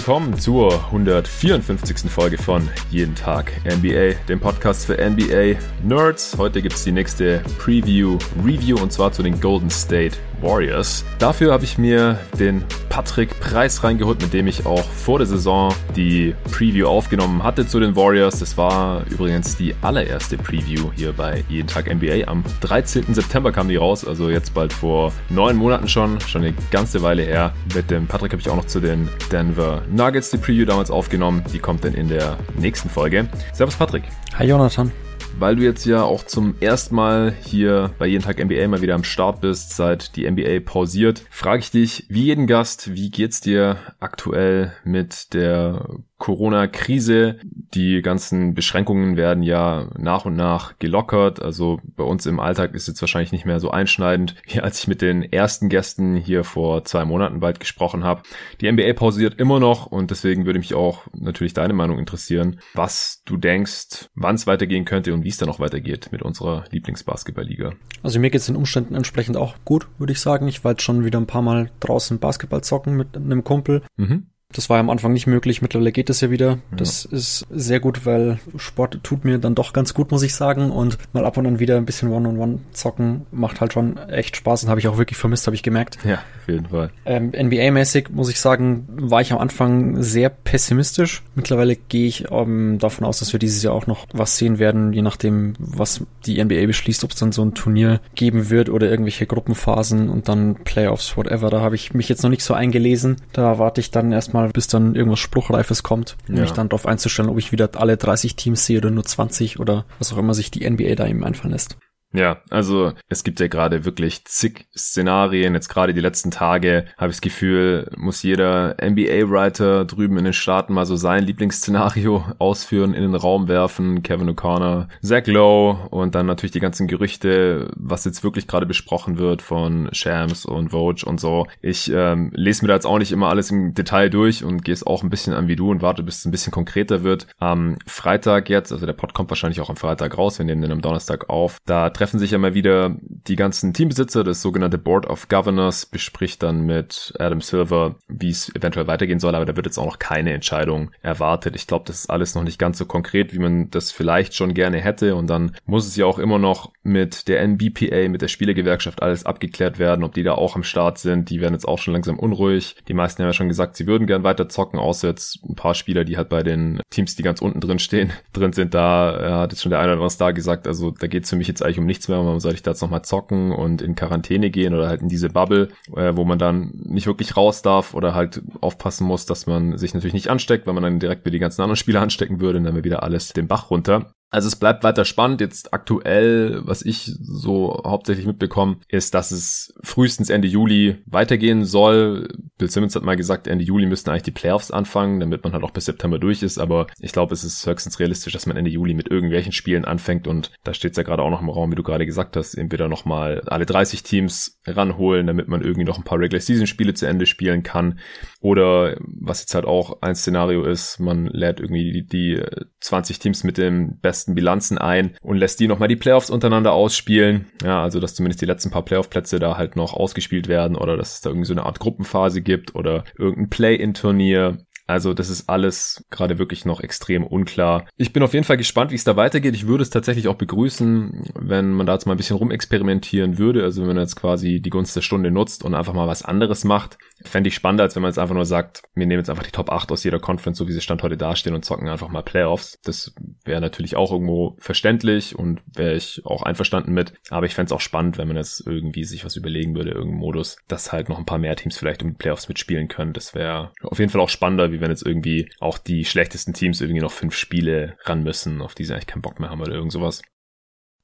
willkommen zur 154. Folge von Jeden Tag NBA, dem Podcast für NBA Nerds. Heute gibt es die nächste Preview, Review und zwar zu den Golden State Warriors. Dafür habe ich mir den Patrick Preis reingeholt, mit dem ich auch vor der Saison die Preview aufgenommen hatte zu den Warriors. Das war übrigens die allererste Preview hier bei Jeden Tag NBA. Am 13. September kam die raus, also jetzt bald vor neun Monaten schon, schon eine ganze Weile her. Mit dem Patrick habe ich auch noch zu den Denver Nuggets die Preview damals aufgenommen. Die kommt dann in der nächsten Folge. Servus Patrick. Hi Jonathan weil du jetzt ja auch zum ersten Mal hier bei Jeden Tag NBA mal wieder am Start bist, seit die NBA pausiert, frage ich dich, wie jeden Gast, wie geht's dir aktuell mit der Corona-Krise. Die ganzen Beschränkungen werden ja nach und nach gelockert. Also bei uns im Alltag ist jetzt wahrscheinlich nicht mehr so einschneidend, wie als ich mit den ersten Gästen hier vor zwei Monaten bald gesprochen habe. Die NBA pausiert immer noch und deswegen würde mich auch natürlich deine Meinung interessieren, was du denkst, wann es weitergehen könnte und wie es dann noch weitergeht mit unserer Lieblingsbasketballliga. Also mir geht es den Umständen entsprechend auch gut, würde ich sagen. Ich war jetzt schon wieder ein paar Mal draußen Basketball zocken mit einem Kumpel. Mhm. Das war ja am Anfang nicht möglich, mittlerweile geht es ja wieder. Das ja. ist sehr gut, weil Sport tut mir dann doch ganz gut, muss ich sagen. Und mal ab und an wieder ein bisschen One-on-One zocken macht halt schon echt Spaß und habe ich auch wirklich vermisst, habe ich gemerkt. Ja, auf jeden Fall. Ähm, NBA-mäßig muss ich sagen, war ich am Anfang sehr pessimistisch. Mittlerweile gehe ich ähm, davon aus, dass wir dieses Jahr auch noch was sehen werden, je nachdem, was die NBA beschließt, ob es dann so ein Turnier geben wird oder irgendwelche Gruppenphasen und dann Playoffs, whatever. Da habe ich mich jetzt noch nicht so eingelesen. Da warte ich dann erstmal mal, bis dann irgendwas Spruchreifes kommt, um ja. mich dann darauf einzustellen, ob ich wieder alle 30 Teams sehe oder nur 20 oder was auch immer sich die NBA da eben einfallen lässt. Ja, also es gibt ja gerade wirklich zig Szenarien. Jetzt gerade die letzten Tage habe ich das Gefühl, muss jeder NBA-Writer drüben in den Staaten mal so sein Lieblingsszenario ausführen, in den Raum werfen. Kevin O'Connor, Zach Lowe und dann natürlich die ganzen Gerüchte, was jetzt wirklich gerade besprochen wird von Shams und Vogue und so. Ich ähm, lese mir da jetzt auch nicht immer alles im Detail durch und gehe es auch ein bisschen an wie du und warte, bis es ein bisschen konkreter wird. Am Freitag jetzt, also der Pod kommt wahrscheinlich auch am Freitag raus, wir nehmen den am Donnerstag auf. Da treffen sich ja mal wieder die ganzen Teambesitzer, das sogenannte Board of Governors bespricht dann mit Adam Silver, wie es eventuell weitergehen soll, aber da wird jetzt auch noch keine Entscheidung erwartet. Ich glaube, das ist alles noch nicht ganz so konkret, wie man das vielleicht schon gerne hätte und dann muss es ja auch immer noch mit der NBPA, mit der Spielegewerkschaft alles abgeklärt werden, ob die da auch am Start sind. Die werden jetzt auch schon langsam unruhig. Die meisten haben ja schon gesagt, sie würden gern weiter zocken, außer jetzt ein paar Spieler, die halt bei den Teams, die ganz unten drin stehen, drin sind. Da äh, hat jetzt schon der eine oder andere Star gesagt, also da geht es für mich jetzt eigentlich um nichts mehr. Warum soll ich da jetzt nochmal zocken und in Quarantäne gehen oder halt in diese Bubble, äh, wo man dann nicht wirklich raus darf oder halt aufpassen muss, dass man sich natürlich nicht ansteckt, weil man dann direkt wieder die ganzen anderen Spieler anstecken würde und dann wäre wieder alles den Bach runter. Also es bleibt weiter spannend. Jetzt aktuell, was ich so hauptsächlich mitbekomme, ist, dass es frühestens Ende Juli weitergehen soll. Bill Simmons hat mal gesagt, Ende Juli müssten eigentlich die Playoffs anfangen, damit man halt auch bis September durch ist. Aber ich glaube, es ist höchstens realistisch, dass man Ende Juli mit irgendwelchen Spielen anfängt. Und da steht es ja gerade auch noch im Raum, wie du gerade gesagt hast, entweder nochmal alle 30 Teams ranholen, damit man irgendwie noch ein paar Regular Season Spiele zu Ende spielen kann. Oder was jetzt halt auch ein Szenario ist, man lädt irgendwie die, die 20 Teams mit dem besten besten Bilanzen ein und lässt die nochmal die Playoffs untereinander ausspielen. Ja, also dass zumindest die letzten paar Playoff-Plätze da halt noch ausgespielt werden oder dass es da irgendwie so eine Art Gruppenphase gibt oder irgendein Play-in-Turnier. Also das ist alles gerade wirklich noch extrem unklar. Ich bin auf jeden Fall gespannt, wie es da weitergeht. Ich würde es tatsächlich auch begrüßen, wenn man da jetzt mal ein bisschen rumexperimentieren würde. Also wenn man jetzt quasi die Gunst der Stunde nutzt und einfach mal was anderes macht. Fände ich spannender, als wenn man jetzt einfach nur sagt, wir nehmen jetzt einfach die Top 8 aus jeder Conference, so wie sie Stand heute dastehen und zocken einfach mal Playoffs. Das wäre natürlich auch irgendwo verständlich und wäre ich auch einverstanden mit. Aber ich fände es auch spannend, wenn man jetzt irgendwie sich was überlegen würde, irgendeinen Modus, dass halt noch ein paar mehr Teams vielleicht um die Playoffs mitspielen können. Das wäre auf jeden Fall auch spannender, wie wenn jetzt irgendwie auch die schlechtesten Teams irgendwie noch fünf Spiele ran müssen, auf die sie eigentlich keinen Bock mehr haben oder irgend sowas.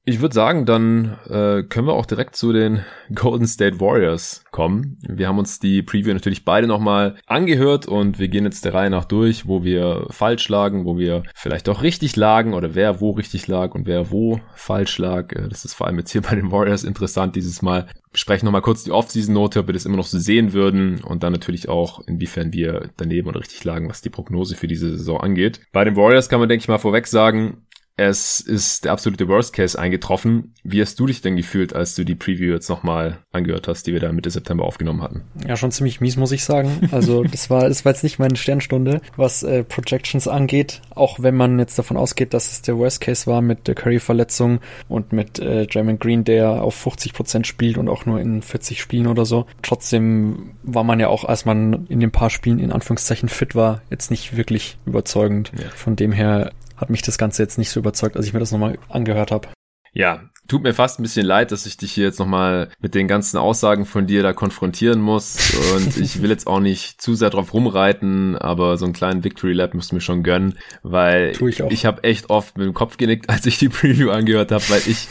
Ich würde sagen, dann äh, können wir auch direkt zu den Golden State Warriors kommen. Wir haben uns die Preview natürlich beide nochmal angehört und wir gehen jetzt der Reihe nach durch, wo wir falsch lagen, wo wir vielleicht auch richtig lagen oder wer wo richtig lag und wer wo falsch lag. Äh, das ist vor allem jetzt hier bei den Warriors interessant dieses Mal. Wir sprechen nochmal kurz die Off-Season-Note, ob wir das immer noch so sehen würden und dann natürlich auch, inwiefern wir daneben oder richtig lagen, was die Prognose für diese Saison angeht. Bei den Warriors kann man, denke ich mal, vorweg sagen, es ist der absolute Worst Case eingetroffen. Wie hast du dich denn gefühlt, als du die Preview jetzt nochmal angehört hast, die wir da Mitte September aufgenommen hatten? Ja, schon ziemlich mies, muss ich sagen. Also das war, das war jetzt nicht meine Sternstunde, was äh, Projections angeht. Auch wenn man jetzt davon ausgeht, dass es der Worst Case war mit der Curry-Verletzung und mit äh, Draymond Green, der auf 50 Prozent spielt und auch nur in 40 Spielen oder so. Trotzdem war man ja auch, als man in den paar Spielen in Anführungszeichen fit war, jetzt nicht wirklich überzeugend. Ja. Von dem her hat mich das Ganze jetzt nicht so überzeugt, als ich mir das nochmal angehört habe. Ja, tut mir fast ein bisschen leid, dass ich dich hier jetzt nochmal mit den ganzen Aussagen von dir da konfrontieren muss. Und ich will jetzt auch nicht zu sehr drauf rumreiten, aber so einen kleinen Victory Lab müsst mir schon gönnen, weil ich, ich habe echt oft mit dem Kopf genickt, als ich die Preview angehört habe, weil ich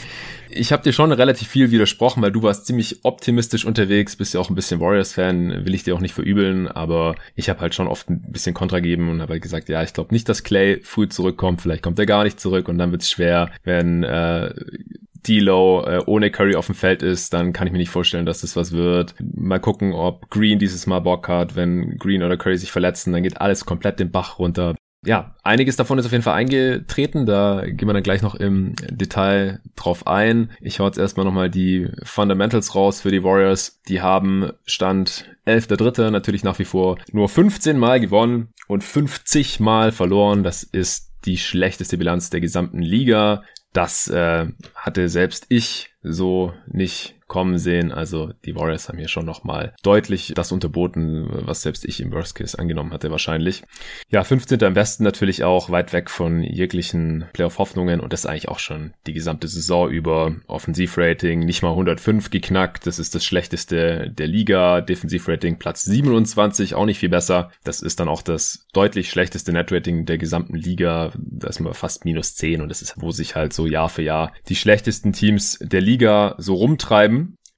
ich habe dir schon relativ viel widersprochen, weil du warst ziemlich optimistisch unterwegs, bist ja auch ein bisschen Warriors-Fan, will ich dir auch nicht verübeln, aber ich habe halt schon oft ein bisschen Kontra gegeben und habe halt gesagt, ja, ich glaube nicht, dass Clay früh zurückkommt, vielleicht kommt er gar nicht zurück und dann wird's schwer, wenn äh, D-Low äh, ohne Curry auf dem Feld ist, dann kann ich mir nicht vorstellen, dass das was wird. Mal gucken, ob Green dieses Mal Bock hat. Wenn Green oder Curry sich verletzen, dann geht alles komplett den Bach runter ja, einiges davon ist auf jeden Fall eingetreten. Da gehen wir dann gleich noch im Detail drauf ein. Ich hau jetzt erstmal nochmal die Fundamentals raus für die Warriors. Die haben Stand 11.3. natürlich nach wie vor nur 15 Mal gewonnen und 50 Mal verloren. Das ist die schlechteste Bilanz der gesamten Liga. Das äh, hatte selbst ich so nicht kommen sehen. Also die Warriors haben hier schon nochmal deutlich das unterboten, was selbst ich im Worst Case angenommen hatte wahrscheinlich. Ja, 15. am besten natürlich auch weit weg von jeglichen Playoff-Hoffnungen und das eigentlich auch schon die gesamte Saison über. Offensivrating nicht mal 105 geknackt, das ist das schlechteste der Liga. Defensivrating Platz 27, auch nicht viel besser. Das ist dann auch das deutlich schlechteste Netrating der gesamten Liga. Da ist man fast minus 10 und das ist, wo sich halt so Jahr für Jahr die schlechtesten Teams der Liga so rumtreiben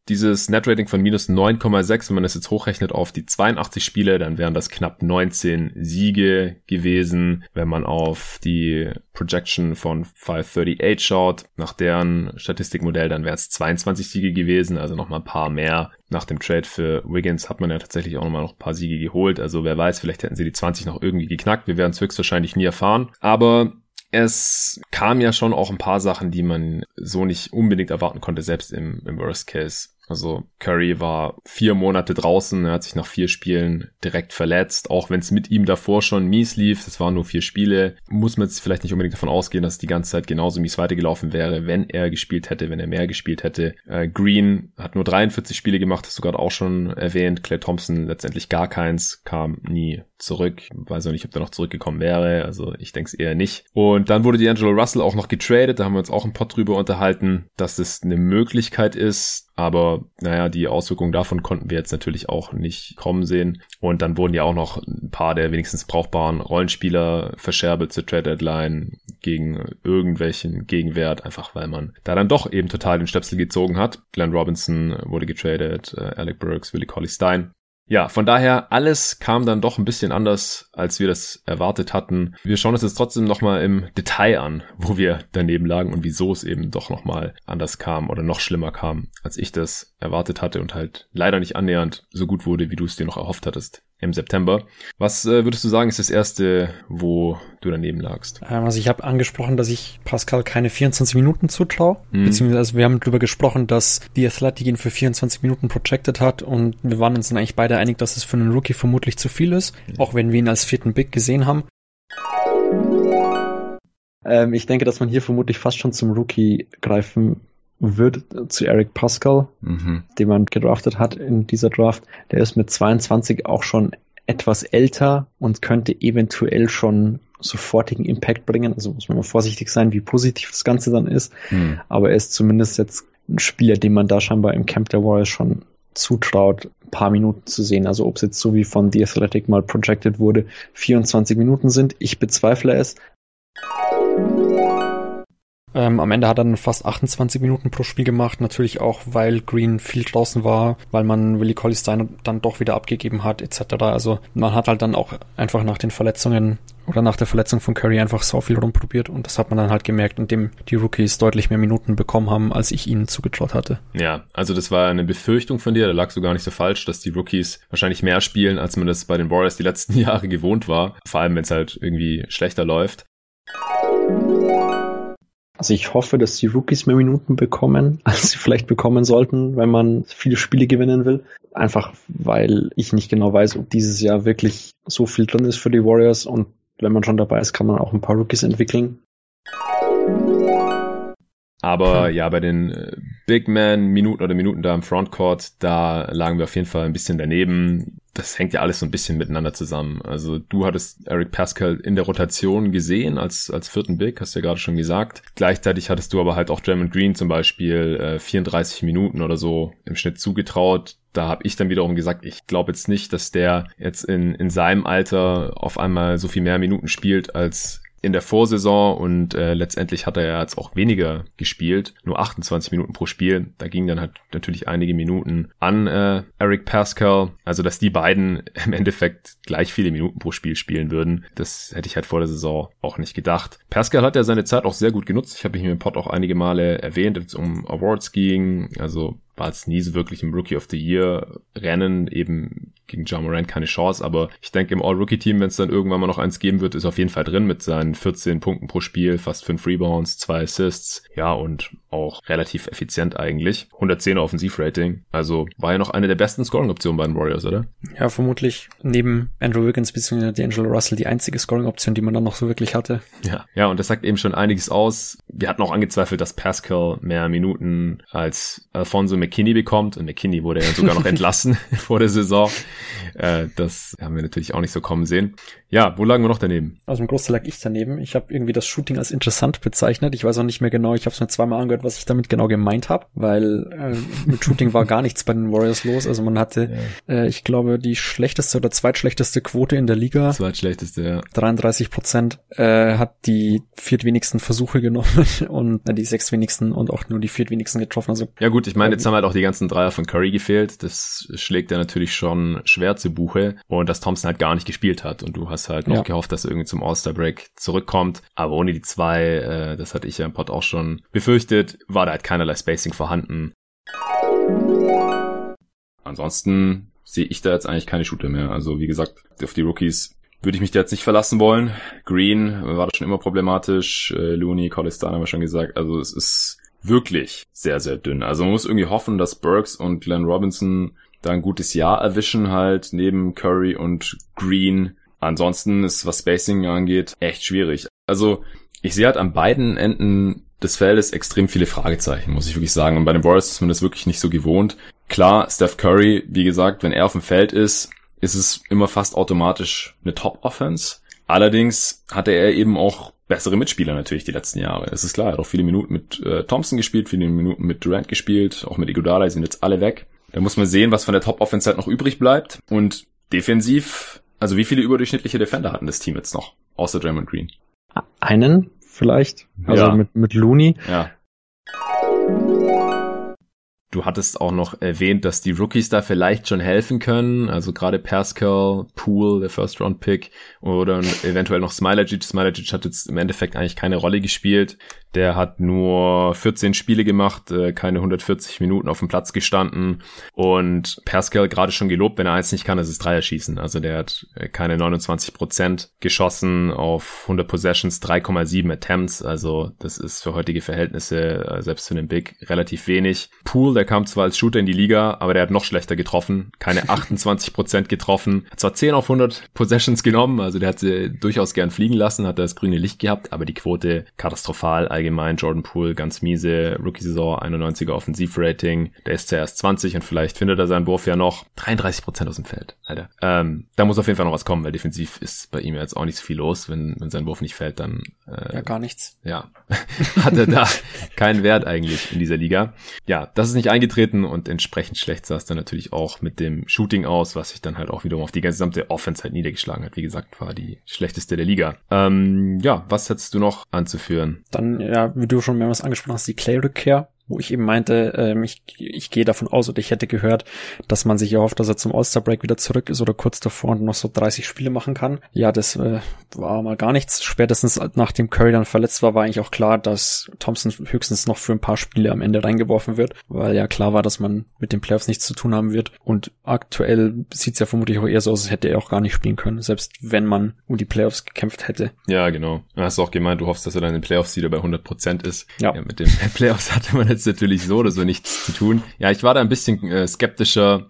dieses Netrating von minus 9,6, wenn man das jetzt hochrechnet auf die 82 Spiele, dann wären das knapp 19 Siege gewesen. Wenn man auf die Projection von 538 schaut, nach deren Statistikmodell, dann wären es 22 Siege gewesen, also nochmal ein paar mehr. Nach dem Trade für Wiggins hat man ja tatsächlich auch nochmal noch ein paar Siege geholt. Also wer weiß, vielleicht hätten sie die 20 noch irgendwie geknackt. Wir werden es höchstwahrscheinlich nie erfahren. Aber es kam ja schon auch ein paar Sachen, die man so nicht unbedingt erwarten konnte, selbst im, im Worst Case. Also Curry war vier Monate draußen, er hat sich nach vier Spielen direkt verletzt, auch wenn es mit ihm davor schon mies lief, es waren nur vier Spiele, muss man jetzt vielleicht nicht unbedingt davon ausgehen, dass die ganze Zeit genauso mies weitergelaufen wäre, wenn er gespielt hätte, wenn er mehr gespielt hätte. Äh, Green hat nur 43 Spiele gemacht, hast du gerade auch schon erwähnt, Clay Thompson letztendlich gar keins, kam nie zurück, weiß auch nicht, ob er noch zurückgekommen wäre, also ich denke es eher nicht. Und dann wurde D'Angelo Russell auch noch getradet, da haben wir uns auch ein Pod drüber unterhalten, dass es eine Möglichkeit ist, aber naja, die Auswirkungen davon konnten wir jetzt natürlich auch nicht kommen sehen. Und dann wurden ja auch noch ein paar der wenigstens brauchbaren Rollenspieler verscherbelt zur Trade Deadline gegen irgendwelchen Gegenwert, einfach weil man da dann doch eben total den Stöpsel gezogen hat. Glenn Robinson wurde getradet, äh, Alec Burks, Willie Colley Stein. Ja, von daher, alles kam dann doch ein bisschen anders, als wir das erwartet hatten. Wir schauen uns jetzt trotzdem nochmal im Detail an, wo wir daneben lagen und wieso es eben doch nochmal anders kam oder noch schlimmer kam, als ich das erwartet hatte und halt leider nicht annähernd so gut wurde, wie du es dir noch erhofft hattest im September. Was äh, würdest du sagen, ist das erste, wo du daneben lagst? Ähm, also ich habe angesprochen, dass ich Pascal keine 24 Minuten zutraue. Mhm. Beziehungsweise wir haben darüber gesprochen, dass die Athletic ihn für 24 Minuten projected hat und wir waren uns dann eigentlich beide einig, dass es für einen Rookie vermutlich zu viel ist, mhm. auch wenn wir ihn als vierten Big gesehen haben. Ähm, ich denke, dass man hier vermutlich fast schon zum Rookie greifen wird zu Eric Pascal, mhm. den man gedraftet hat in dieser Draft. Der ist mit 22 auch schon etwas älter und könnte eventuell schon sofortigen Impact bringen. Also muss man mal vorsichtig sein, wie positiv das Ganze dann ist. Mhm. Aber er ist zumindest jetzt ein Spieler, den man da scheinbar im Camp der Warriors schon zutraut, ein paar Minuten zu sehen. Also ob es jetzt so wie von The Athletic mal projected wurde, 24 Minuten sind. Ich bezweifle es. Ähm, am Ende hat er dann fast 28 Minuten pro Spiel gemacht, natürlich auch, weil Green viel draußen war, weil man Willie Colley Stein dann doch wieder abgegeben hat, etc. Also man hat halt dann auch einfach nach den Verletzungen oder nach der Verletzung von Curry einfach so viel rumprobiert und das hat man dann halt gemerkt, indem die Rookies deutlich mehr Minuten bekommen haben, als ich ihnen zugetraut hatte. Ja, also das war eine Befürchtung von dir, da lagst du gar nicht so falsch, dass die Rookies wahrscheinlich mehr spielen, als man das bei den Warriors die letzten Jahre gewohnt war, vor allem wenn es halt irgendwie schlechter läuft. Also ich hoffe, dass die Rookies mehr Minuten bekommen, als sie vielleicht bekommen sollten, wenn man viele Spiele gewinnen will. Einfach weil ich nicht genau weiß, ob dieses Jahr wirklich so viel drin ist für die Warriors und wenn man schon dabei ist, kann man auch ein paar Rookies entwickeln. Aber hm. ja, bei den äh, Big Man-Minuten oder Minuten da im Frontcourt, da lagen wir auf jeden Fall ein bisschen daneben. Das hängt ja alles so ein bisschen miteinander zusammen. Also du hattest Eric Pascal in der Rotation gesehen als, als vierten Big, hast du ja gerade schon gesagt. Gleichzeitig hattest du aber halt auch Draymond Green zum Beispiel äh, 34 Minuten oder so im Schnitt zugetraut da habe ich dann wiederum gesagt, ich glaube jetzt nicht, dass der jetzt in, in seinem Alter auf einmal so viel mehr Minuten spielt als in der Vorsaison und äh, letztendlich hat er ja jetzt auch weniger gespielt, nur 28 Minuten pro Spiel. Da ging dann halt natürlich einige Minuten an äh, Eric Pascal. Also dass die beiden im Endeffekt gleich viele Minuten pro Spiel spielen würden, das hätte ich halt vor der Saison auch nicht gedacht. Pascal hat ja seine Zeit auch sehr gut genutzt. Ich habe ihn im Pod auch einige Male erwähnt, wenn es um Awards ging. Also war jetzt nie so wirklich im Rookie of the Year Rennen, eben gegen John Moran keine Chance, aber ich denke im All-Rookie-Team, wenn es dann irgendwann mal noch eins geben wird, ist auf jeden Fall drin mit seinen 14 Punkten pro Spiel, fast 5 Rebounds, 2 Assists, ja und auch relativ effizient eigentlich. 110 Offensivrating, also war ja noch eine der besten Scoring-Optionen bei den Warriors, oder? Ja, vermutlich neben Andrew Wiggins bzw. D'Angelo Russell die einzige Scoring-Option, die man dann noch so wirklich hatte. Ja, ja und das sagt eben schon einiges aus. Wir hatten auch angezweifelt, dass Pascal mehr Minuten als Alfonso McKinney bekommt und McKinney wurde ja sogar noch entlassen vor der Saison. Äh, das haben wir natürlich auch nicht so kommen sehen. Ja, wo lagen wir noch daneben? Also im Großteil lag ich daneben. Ich habe irgendwie das Shooting als interessant bezeichnet. Ich weiß auch nicht mehr genau. Ich habe es mir zweimal angehört, was ich damit genau gemeint habe, weil äh, mit Shooting war gar nichts bei den Warriors los. Also man hatte, ja. äh, ich glaube, die schlechteste oder zweitschlechteste Quote in der Liga. Zweitschlechteste, ja. 33 Prozent äh, hat die viertwenigsten Versuche genommen und äh, die sechstwenigsten und auch nur die viertwenigsten getroffen. Also ja gut, ich meine, jetzt haben halt auch die ganzen Dreier von Curry gefehlt. Das schlägt ja natürlich schon schwer zu Buche und dass Thompson halt gar nicht gespielt hat und du hast hast halt noch ja. gehofft, dass er irgendwie zum All-Star-Break zurückkommt. Aber ohne die zwei, äh, das hatte ich ja im Pod auch schon befürchtet, war da halt keinerlei Spacing vorhanden. Ansonsten sehe ich da jetzt eigentlich keine Shooter mehr. Also wie gesagt, auf die Rookies würde ich mich da jetzt nicht verlassen wollen. Green war das schon immer problematisch. Äh, Looney, Collistan haben wir schon gesagt. Also es ist wirklich sehr, sehr dünn. Also man muss irgendwie hoffen, dass Burks und Glenn Robinson da ein gutes Jahr erwischen halt, neben Curry und Green. Ansonsten ist, was Spacing angeht, echt schwierig. Also, ich sehe halt an beiden Enden des Feldes extrem viele Fragezeichen, muss ich wirklich sagen. Und bei den Warriors ist man das wirklich nicht so gewohnt. Klar, Steph Curry, wie gesagt, wenn er auf dem Feld ist, ist es immer fast automatisch eine Top-Offense. Allerdings hatte er eben auch bessere Mitspieler natürlich die letzten Jahre. Es ist klar, er hat auch viele Minuten mit äh, Thompson gespielt, viele Minuten mit Durant gespielt, auch mit Iguodala, sind jetzt alle weg. Da muss man sehen, was von der Top-Offense halt noch übrig bleibt. Und defensiv also wie viele überdurchschnittliche Defender hatten das Team jetzt noch? Außer Draymond Green. Einen vielleicht. Also ja. mit, mit Looney. Ja. Du hattest auch noch erwähnt, dass die Rookies da vielleicht schon helfen können. Also gerade Pascal, Poole, der First Round Pick oder eventuell noch Smilagic. Smilagic hat jetzt im Endeffekt eigentlich keine Rolle gespielt. Der hat nur 14 Spiele gemacht, äh, keine 140 Minuten auf dem Platz gestanden. Und Pascal gerade schon gelobt, wenn er eins nicht kann, das ist Dreier schießen. Also der hat äh, keine 29 Prozent geschossen auf 100 Possessions, 3,7 Attempts. Also das ist für heutige Verhältnisse, äh, selbst für den Big, relativ wenig. Poole, der kam zwar als Shooter in die Liga, aber der hat noch schlechter getroffen. Keine 28 Prozent getroffen. Hat zwar 10 auf 100 Possessions genommen, also der hat sie durchaus gern fliegen lassen, hat das grüne Licht gehabt, aber die Quote katastrophal allgemein. Jordan Poole ganz miese, Rookie-Saison 91er Offensivrating. Der ist zuerst 20 und vielleicht findet er seinen Wurf ja noch 33 Prozent aus dem Feld, Alter. Ähm, da muss auf jeden Fall noch was kommen, weil defensiv ist bei ihm jetzt auch nicht so viel los. Wenn, wenn sein Wurf nicht fällt, dann äh, ja gar nichts. Ja, hat er da keinen Wert eigentlich in dieser Liga. Ja, das ist nicht eingetreten und entsprechend schlecht sah es dann natürlich auch mit dem Shooting aus, was sich dann halt auch wiederum auf die gesamte Offense halt niedergeschlagen hat. Wie gesagt, war die schlechteste der Liga. Ähm, ja, was hättest du noch anzuführen? Dann ja, wie du schon mehrmals angesprochen hast, die Clay-Rückkehr, wo ich eben meinte, ähm, ich, ich gehe davon aus oder ich hätte gehört, dass man sich erhofft, dass er zum All-Star-Break wieder zurück ist oder kurz davor und noch so 30 Spiele machen kann. Ja, das äh, war mal gar nichts. Spätestens nachdem Curry dann verletzt war, war eigentlich auch klar, dass Thompson höchstens noch für ein paar Spiele am Ende reingeworfen wird, weil ja klar war, dass man mit den Playoffs nichts zu tun haben wird. Und aktuell sieht es ja vermutlich auch eher so aus, als hätte er auch gar nicht spielen können, selbst wenn man um die Playoffs gekämpft hätte. Ja, genau. Du hast auch gemeint, du hoffst, dass er dann in den Playoffs wieder bei 100 Prozent ist. Ja. ja. Mit den Playoffs hatte man jetzt natürlich so oder so nichts zu tun. Ja, ich war da ein bisschen äh, skeptischer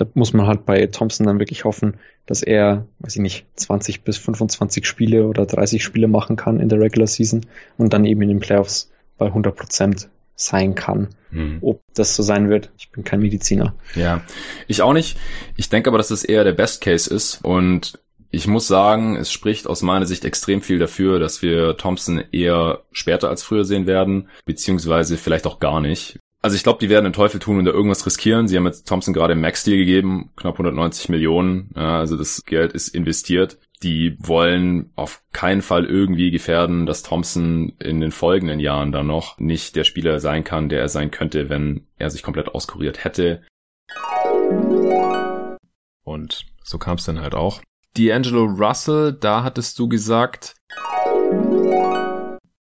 da muss man halt bei Thompson dann wirklich hoffen, dass er, weiß ich nicht, 20 bis 25 Spiele oder 30 Spiele machen kann in der Regular Season und dann eben in den Playoffs bei 100 Prozent sein kann. Hm. Ob das so sein wird, ich bin kein Mediziner. Ja, ich auch nicht. Ich denke aber, dass das eher der Best Case ist und ich muss sagen, es spricht aus meiner Sicht extrem viel dafür, dass wir Thompson eher später als früher sehen werden, beziehungsweise vielleicht auch gar nicht. Also ich glaube, die werden den Teufel tun und da irgendwas riskieren. Sie haben jetzt Thompson gerade im Max-Deal gegeben, knapp 190 Millionen. Ja, also das Geld ist investiert. Die wollen auf keinen Fall irgendwie gefährden, dass Thompson in den folgenden Jahren dann noch nicht der Spieler sein kann, der er sein könnte, wenn er sich komplett auskuriert hätte. Und so kam es dann halt auch. D'Angelo Russell, da hattest du gesagt,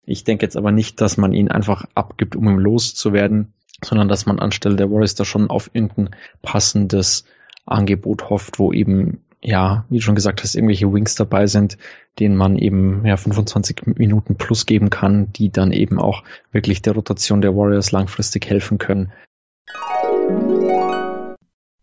ich denke jetzt aber nicht, dass man ihn einfach abgibt, um ihm loszuwerden, sondern dass man anstelle der Warriors da schon auf irgendein passendes Angebot hofft, wo eben, ja, wie du schon gesagt hast, irgendwelche Wings dabei sind, denen man eben ja 25 Minuten plus geben kann, die dann eben auch wirklich der Rotation der Warriors langfristig helfen können.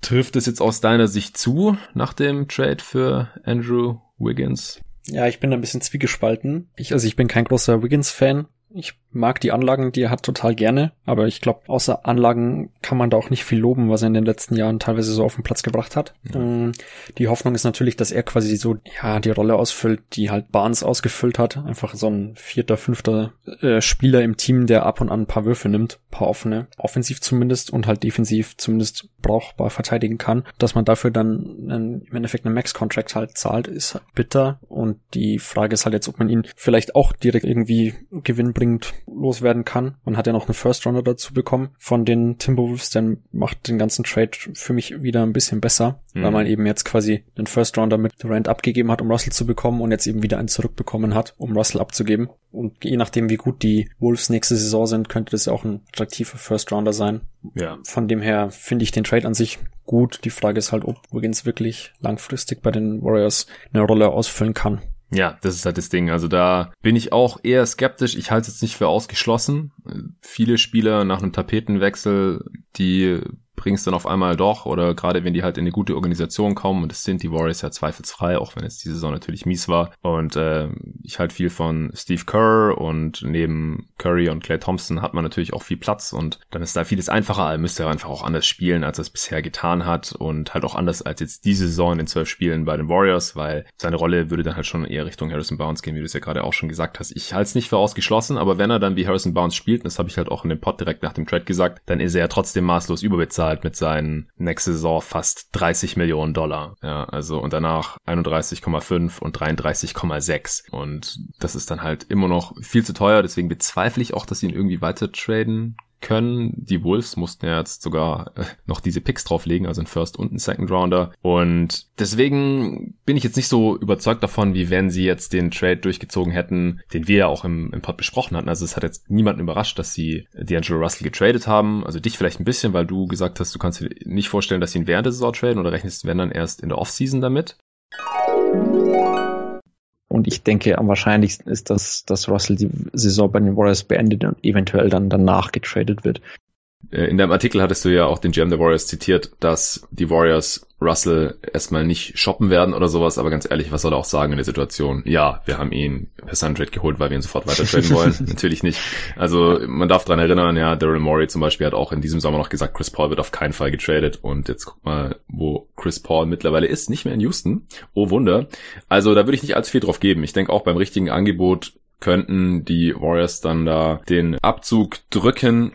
Trifft es jetzt aus deiner Sicht zu nach dem Trade für Andrew Wiggins? Ja, ich bin ein bisschen zwiegespalten. Ich, also ich bin kein großer Wiggins-Fan. Ich mag die Anlagen, die er hat, total gerne. Aber ich glaube, außer Anlagen kann man da auch nicht viel loben, was er in den letzten Jahren teilweise so auf den Platz gebracht hat. Mm, die Hoffnung ist natürlich, dass er quasi so, ja, die Rolle ausfüllt, die halt Barnes ausgefüllt hat. Einfach so ein vierter, fünfter äh, Spieler im Team, der ab und an ein paar Würfe nimmt, paar offene, offensiv zumindest und halt defensiv zumindest brauchbar verteidigen kann. Dass man dafür dann einen, im Endeffekt einen Max-Contract halt zahlt, ist bitter. Und die Frage ist halt jetzt, ob man ihn vielleicht auch direkt irgendwie gewinnbringend loswerden kann. Man hat ja noch einen First Rounder dazu bekommen von den Timberwolves, dann macht den ganzen Trade für mich wieder ein bisschen besser, mhm. weil man eben jetzt quasi den First Rounder mit Durant abgegeben hat, um Russell zu bekommen und jetzt eben wieder einen zurückbekommen hat, um Russell abzugeben. Und je nachdem, wie gut die Wolves nächste Saison sind, könnte das ja auch ein attraktiver First Rounder sein. Ja. Von dem her finde ich den Trade an sich gut. Die Frage ist halt, ob Wiggins wirklich langfristig bei den Warriors eine Rolle ausfüllen kann. Ja, das ist halt das Ding. Also da bin ich auch eher skeptisch. Ich halte es jetzt nicht für ausgeschlossen. Viele Spieler nach einem Tapetenwechsel, die bringst dann auf einmal doch oder gerade wenn die halt in eine gute Organisation kommen und das sind die Warriors ja zweifelsfrei, auch wenn jetzt die Saison natürlich mies war und äh, ich halt viel von Steve Kerr und neben Curry und Clay Thompson hat man natürlich auch viel Platz und dann ist da vieles einfacher, er müsste einfach auch anders spielen, als er es bisher getan hat und halt auch anders als jetzt diese Saison in zwölf Spielen bei den Warriors, weil seine Rolle würde dann halt schon eher Richtung Harrison Barnes gehen, wie du es ja gerade auch schon gesagt hast. Ich halte es nicht für ausgeschlossen, aber wenn er dann wie Harrison Barnes spielt, und das habe ich halt auch in dem Pod direkt nach dem Trade gesagt, dann ist er ja trotzdem maßlos überbezahlt bezahlt mit seinen nächste Saison fast 30 Millionen Dollar. Ja, also und danach 31,5 und 33,6. Und das ist dann halt immer noch viel zu teuer. Deswegen bezweifle ich auch, dass sie ihn irgendwie weiter traden können. Die Wolves mussten ja jetzt sogar äh, noch diese Picks drauflegen, also ein First und ein Second Rounder. Und deswegen bin ich jetzt nicht so überzeugt davon, wie wenn sie jetzt den Trade durchgezogen hätten, den wir ja auch im, im Pod besprochen hatten. Also es hat jetzt niemanden überrascht, dass sie D'Angelo Russell getradet haben. Also dich vielleicht ein bisschen, weil du gesagt hast, du kannst dir nicht vorstellen, dass sie ihn während der Saison traden oder rechnest, wenn dann erst in der Offseason damit. Und ich denke, am wahrscheinlichsten ist, dass, dass Russell die Saison bei den Warriors beendet und eventuell dann danach getradet wird. Äh, in deinem Artikel hattest du ja auch den GM der Warriors zitiert, dass die Warriors Russell erstmal nicht shoppen werden oder sowas, aber ganz ehrlich, was soll er auch sagen in der Situation? Ja, wir haben ihn per Suntrade geholt, weil wir ihn sofort weiter traden wollen. Natürlich nicht. Also man darf dran erinnern, ja, Daryl Morey zum Beispiel hat auch in diesem Sommer noch gesagt, Chris Paul wird auf keinen Fall getradet und jetzt guck mal, wo Chris Paul mittlerweile ist, nicht mehr in Houston. Oh Wunder. Also da würde ich nicht allzu viel drauf geben. Ich denke auch beim richtigen Angebot könnten die Warriors dann da den Abzug drücken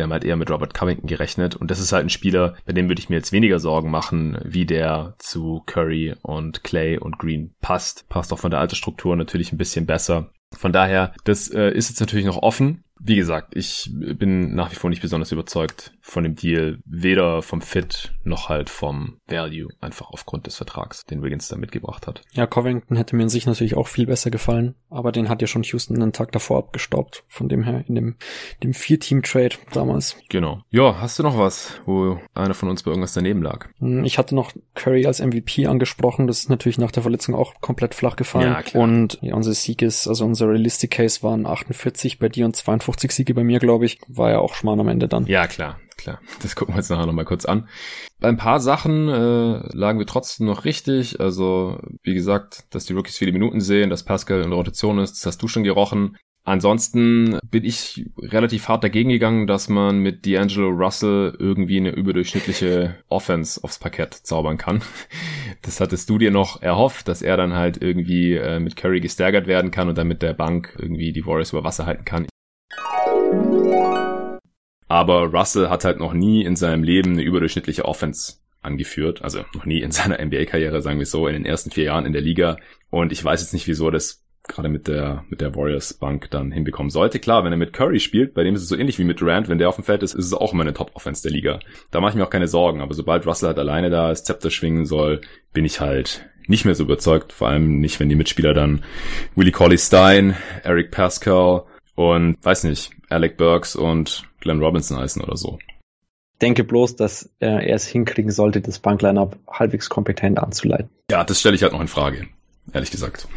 wir haben halt eher mit Robert Covington gerechnet und das ist halt ein Spieler, bei dem würde ich mir jetzt weniger Sorgen machen, wie der zu Curry und Clay und Green passt. Passt auch von der Altersstruktur natürlich ein bisschen besser. Von daher, das äh, ist jetzt natürlich noch offen. Wie gesagt, ich bin nach wie vor nicht besonders überzeugt von dem Deal, weder vom Fit noch halt vom Value, einfach aufgrund des Vertrags, den Wiggins da mitgebracht hat. Ja, Covington hätte mir in sich natürlich auch viel besser gefallen, aber den hat ja schon Houston einen Tag davor abgestaubt, von dem her in dem, dem Vier-Team-Trade damals. Genau. Ja, hast du noch was, wo einer von uns bei irgendwas daneben lag? Hm, ich hatte noch Curry als MVP angesprochen, das ist natürlich nach der Verletzung auch komplett flach gefallen. Ja, klar. Und ja, unser Sieg ist, also unser Realistic Case waren 48 bei dir und 52 Siege bei mir, glaube ich. War ja auch Schmarrn am Ende dann. Ja, klar klar. Das gucken wir uns nachher nochmal kurz an. Bei ein paar Sachen äh, lagen wir trotzdem noch richtig. Also, wie gesagt, dass die Rookies viele Minuten sehen, dass Pascal in der Rotation ist, das hast du schon gerochen. Ansonsten bin ich relativ hart dagegen gegangen, dass man mit D'Angelo Russell irgendwie eine überdurchschnittliche Offense aufs Parkett zaubern kann. Das hattest du dir noch erhofft, dass er dann halt irgendwie äh, mit Curry gestärkert werden kann und dann mit der Bank irgendwie die Warriors über Wasser halten kann. Aber Russell hat halt noch nie in seinem Leben eine überdurchschnittliche Offense angeführt. Also noch nie in seiner NBA-Karriere, sagen wir so, in den ersten vier Jahren in der Liga. Und ich weiß jetzt nicht, wieso das gerade mit der, mit der Warriors Bank dann hinbekommen sollte. Klar, wenn er mit Curry spielt, bei dem ist es so ähnlich wie mit Durant, wenn der auf dem Feld ist, ist es auch immer eine Top-Offense der Liga. Da mache ich mir auch keine Sorgen. Aber sobald Russell halt alleine da das Zepter schwingen soll, bin ich halt nicht mehr so überzeugt. Vor allem nicht, wenn die Mitspieler dann Willie Colley Stein, Eric Pascal und, weiß nicht, Alec Burks und Glenn Robinson heißen oder so. denke bloß, dass äh, er es hinkriegen sollte, das Bankline-Up halbwegs kompetent anzuleiten. Ja, das stelle ich halt noch in Frage, ehrlich gesagt.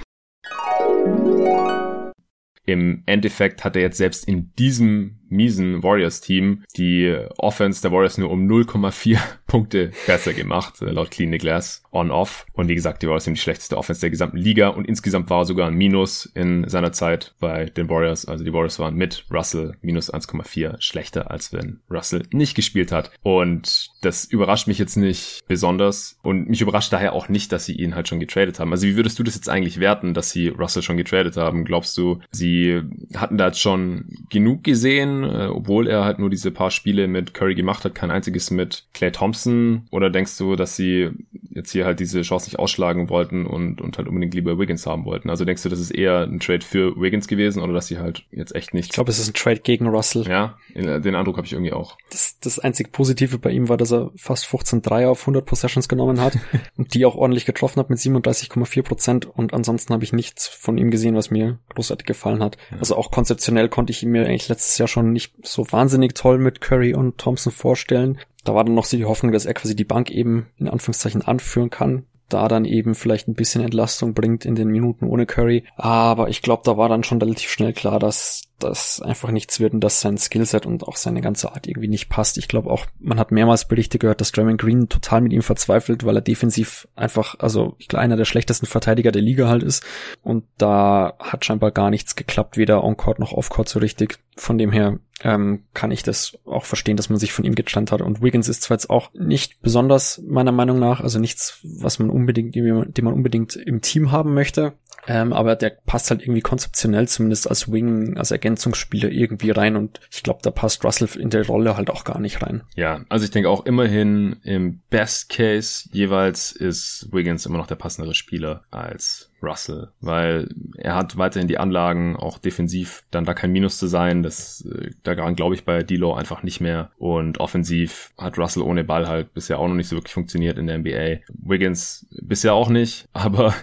Im Endeffekt hat er jetzt selbst in diesem miesen Warriors-Team die Offense der Warriors nur um 0,4 Punkte besser gemacht, äh, laut Clean the Glass on-off. Und wie gesagt, die Warriors sind die schlechteste Offense der gesamten Liga und insgesamt war sogar ein Minus in seiner Zeit bei den Warriors. Also die Warriors waren mit Russell minus 1,4 schlechter, als wenn Russell nicht gespielt hat. Und das überrascht mich jetzt nicht besonders und mich überrascht daher auch nicht, dass sie ihn halt schon getradet haben. Also wie würdest du das jetzt eigentlich werten, dass sie Russell schon getradet haben? Glaubst du, sie hatten da jetzt schon genug gesehen äh, obwohl er halt nur diese paar Spiele mit Curry gemacht hat, kein einziges mit Clay Thompson? Oder denkst du, dass sie jetzt hier halt diese Chance nicht ausschlagen wollten und, und halt unbedingt lieber Wiggins haben wollten? Also denkst du, das ist eher ein Trade für Wiggins gewesen oder dass sie halt jetzt echt nicht? Ich glaube, es ist ein Trade gegen Russell. Ja, den Eindruck habe ich irgendwie auch. Das, das einzig Positive bei ihm war, dass er fast 15 Dreier auf 100 Possessions genommen hat und die auch ordentlich getroffen hat mit 37,4 Prozent und ansonsten habe ich nichts von ihm gesehen, was mir großartig gefallen hat. Ja. Also auch konzeptionell konnte ich ihn mir eigentlich letztes Jahr schon nicht so wahnsinnig toll mit Curry und Thompson vorstellen. Da war dann noch so die Hoffnung, dass er quasi die Bank eben in Anführungszeichen anführen kann da dann eben vielleicht ein bisschen Entlastung bringt in den Minuten ohne Curry. Aber ich glaube, da war dann schon relativ schnell klar, dass das einfach nichts wird und dass sein Skillset und auch seine ganze Art irgendwie nicht passt. Ich glaube auch, man hat mehrmals Berichte gehört, dass Draymond Green total mit ihm verzweifelt, weil er defensiv einfach, also ich glaube, einer der schlechtesten Verteidiger der Liga halt ist. Und da hat scheinbar gar nichts geklappt, weder on-court noch off-court so richtig. Von dem her ähm, kann ich das auch verstehen, dass man sich von ihm getrennt hat. Und Wiggins ist zwar jetzt auch nicht besonders meiner Meinung nach, also nichts, was man unbedingt, den man unbedingt im Team haben möchte. Ähm, aber der passt halt irgendwie konzeptionell zumindest als Wing, als Ergänzungsspieler irgendwie rein und ich glaube, da passt Russell in der Rolle halt auch gar nicht rein. Ja, also ich denke auch immerhin im Best Case jeweils ist Wiggins immer noch der passendere Spieler als Russell, weil er hat weiterhin die Anlagen, auch defensiv dann da kein Minus zu sein. Das äh, daran glaube ich bei D'Lo einfach nicht mehr. Und offensiv hat Russell ohne Ball halt bisher auch noch nicht so wirklich funktioniert in der NBA. Wiggins bisher auch nicht, aber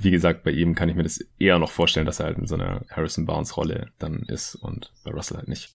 wie gesagt, bei ihm kann ich mir das eher noch vorstellen, dass er halt in so einer Harrison Barnes Rolle dann ist und bei Russell halt nicht.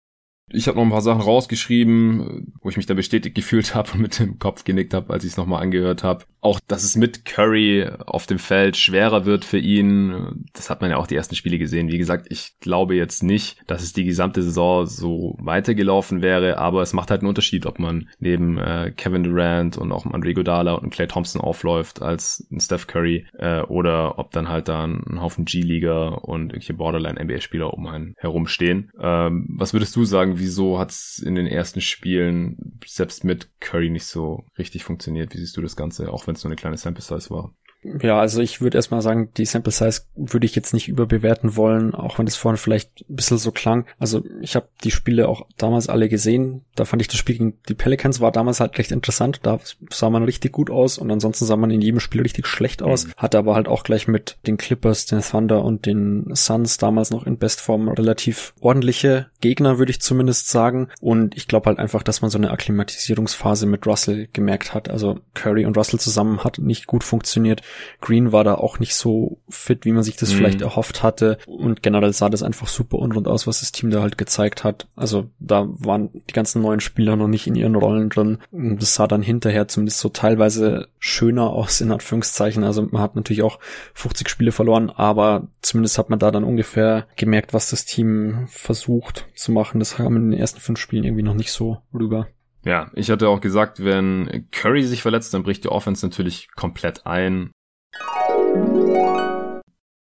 Ich habe noch ein paar Sachen rausgeschrieben, wo ich mich da bestätigt gefühlt habe und mit dem Kopf genickt habe, als ich es nochmal angehört habe. Auch, dass es mit Curry auf dem Feld schwerer wird für ihn, das hat man ja auch die ersten Spiele gesehen. Wie gesagt, ich glaube jetzt nicht, dass es die gesamte Saison so weitergelaufen wäre, aber es macht halt einen Unterschied, ob man neben äh, Kevin Durant und auch Andre Godala und Clay Thompson aufläuft als ein Steph Curry äh, oder ob dann halt da ein Haufen G-Liga und irgendwelche Borderline-NBA-Spieler um einen herumstehen. Ähm, was würdest du sagen, wieso hat es in den ersten Spielen selbst mit Curry nicht so richtig funktioniert? Wie siehst du das Ganze, auch wenn es nur eine kleine Sample Size war? Ja, also ich würde erstmal sagen, die Sample Size würde ich jetzt nicht überbewerten wollen, auch wenn das vorhin vielleicht ein bisschen so klang. Also ich habe die Spiele auch damals alle gesehen. Da fand ich das Spiel gegen die Pelicans war damals halt recht interessant. Da sah man richtig gut aus und ansonsten sah man in jedem Spiel richtig schlecht aus. Mhm. Hatte aber halt auch gleich mit den Clippers, den Thunder und den Suns damals noch in Bestform relativ ordentliche Gegner, würde ich zumindest sagen. Und ich glaube halt einfach, dass man so eine Akklimatisierungsphase mit Russell gemerkt hat. Also Curry und Russell zusammen hat nicht gut funktioniert. Green war da auch nicht so fit, wie man sich das mhm. vielleicht erhofft hatte. Und generell sah das einfach super unrund aus, was das Team da halt gezeigt hat. Also da waren die ganzen neuen Spieler noch nicht in ihren Rollen drin. Und das sah dann hinterher zumindest so teilweise schöner aus, in Anführungszeichen. Also man hat natürlich auch 50 Spiele verloren, aber zumindest hat man da dann ungefähr gemerkt, was das Team versucht zu machen. Das haben in den ersten fünf Spielen irgendwie noch nicht so rüber. Ja, ich hatte auch gesagt, wenn Curry sich verletzt, dann bricht die Offense natürlich komplett ein.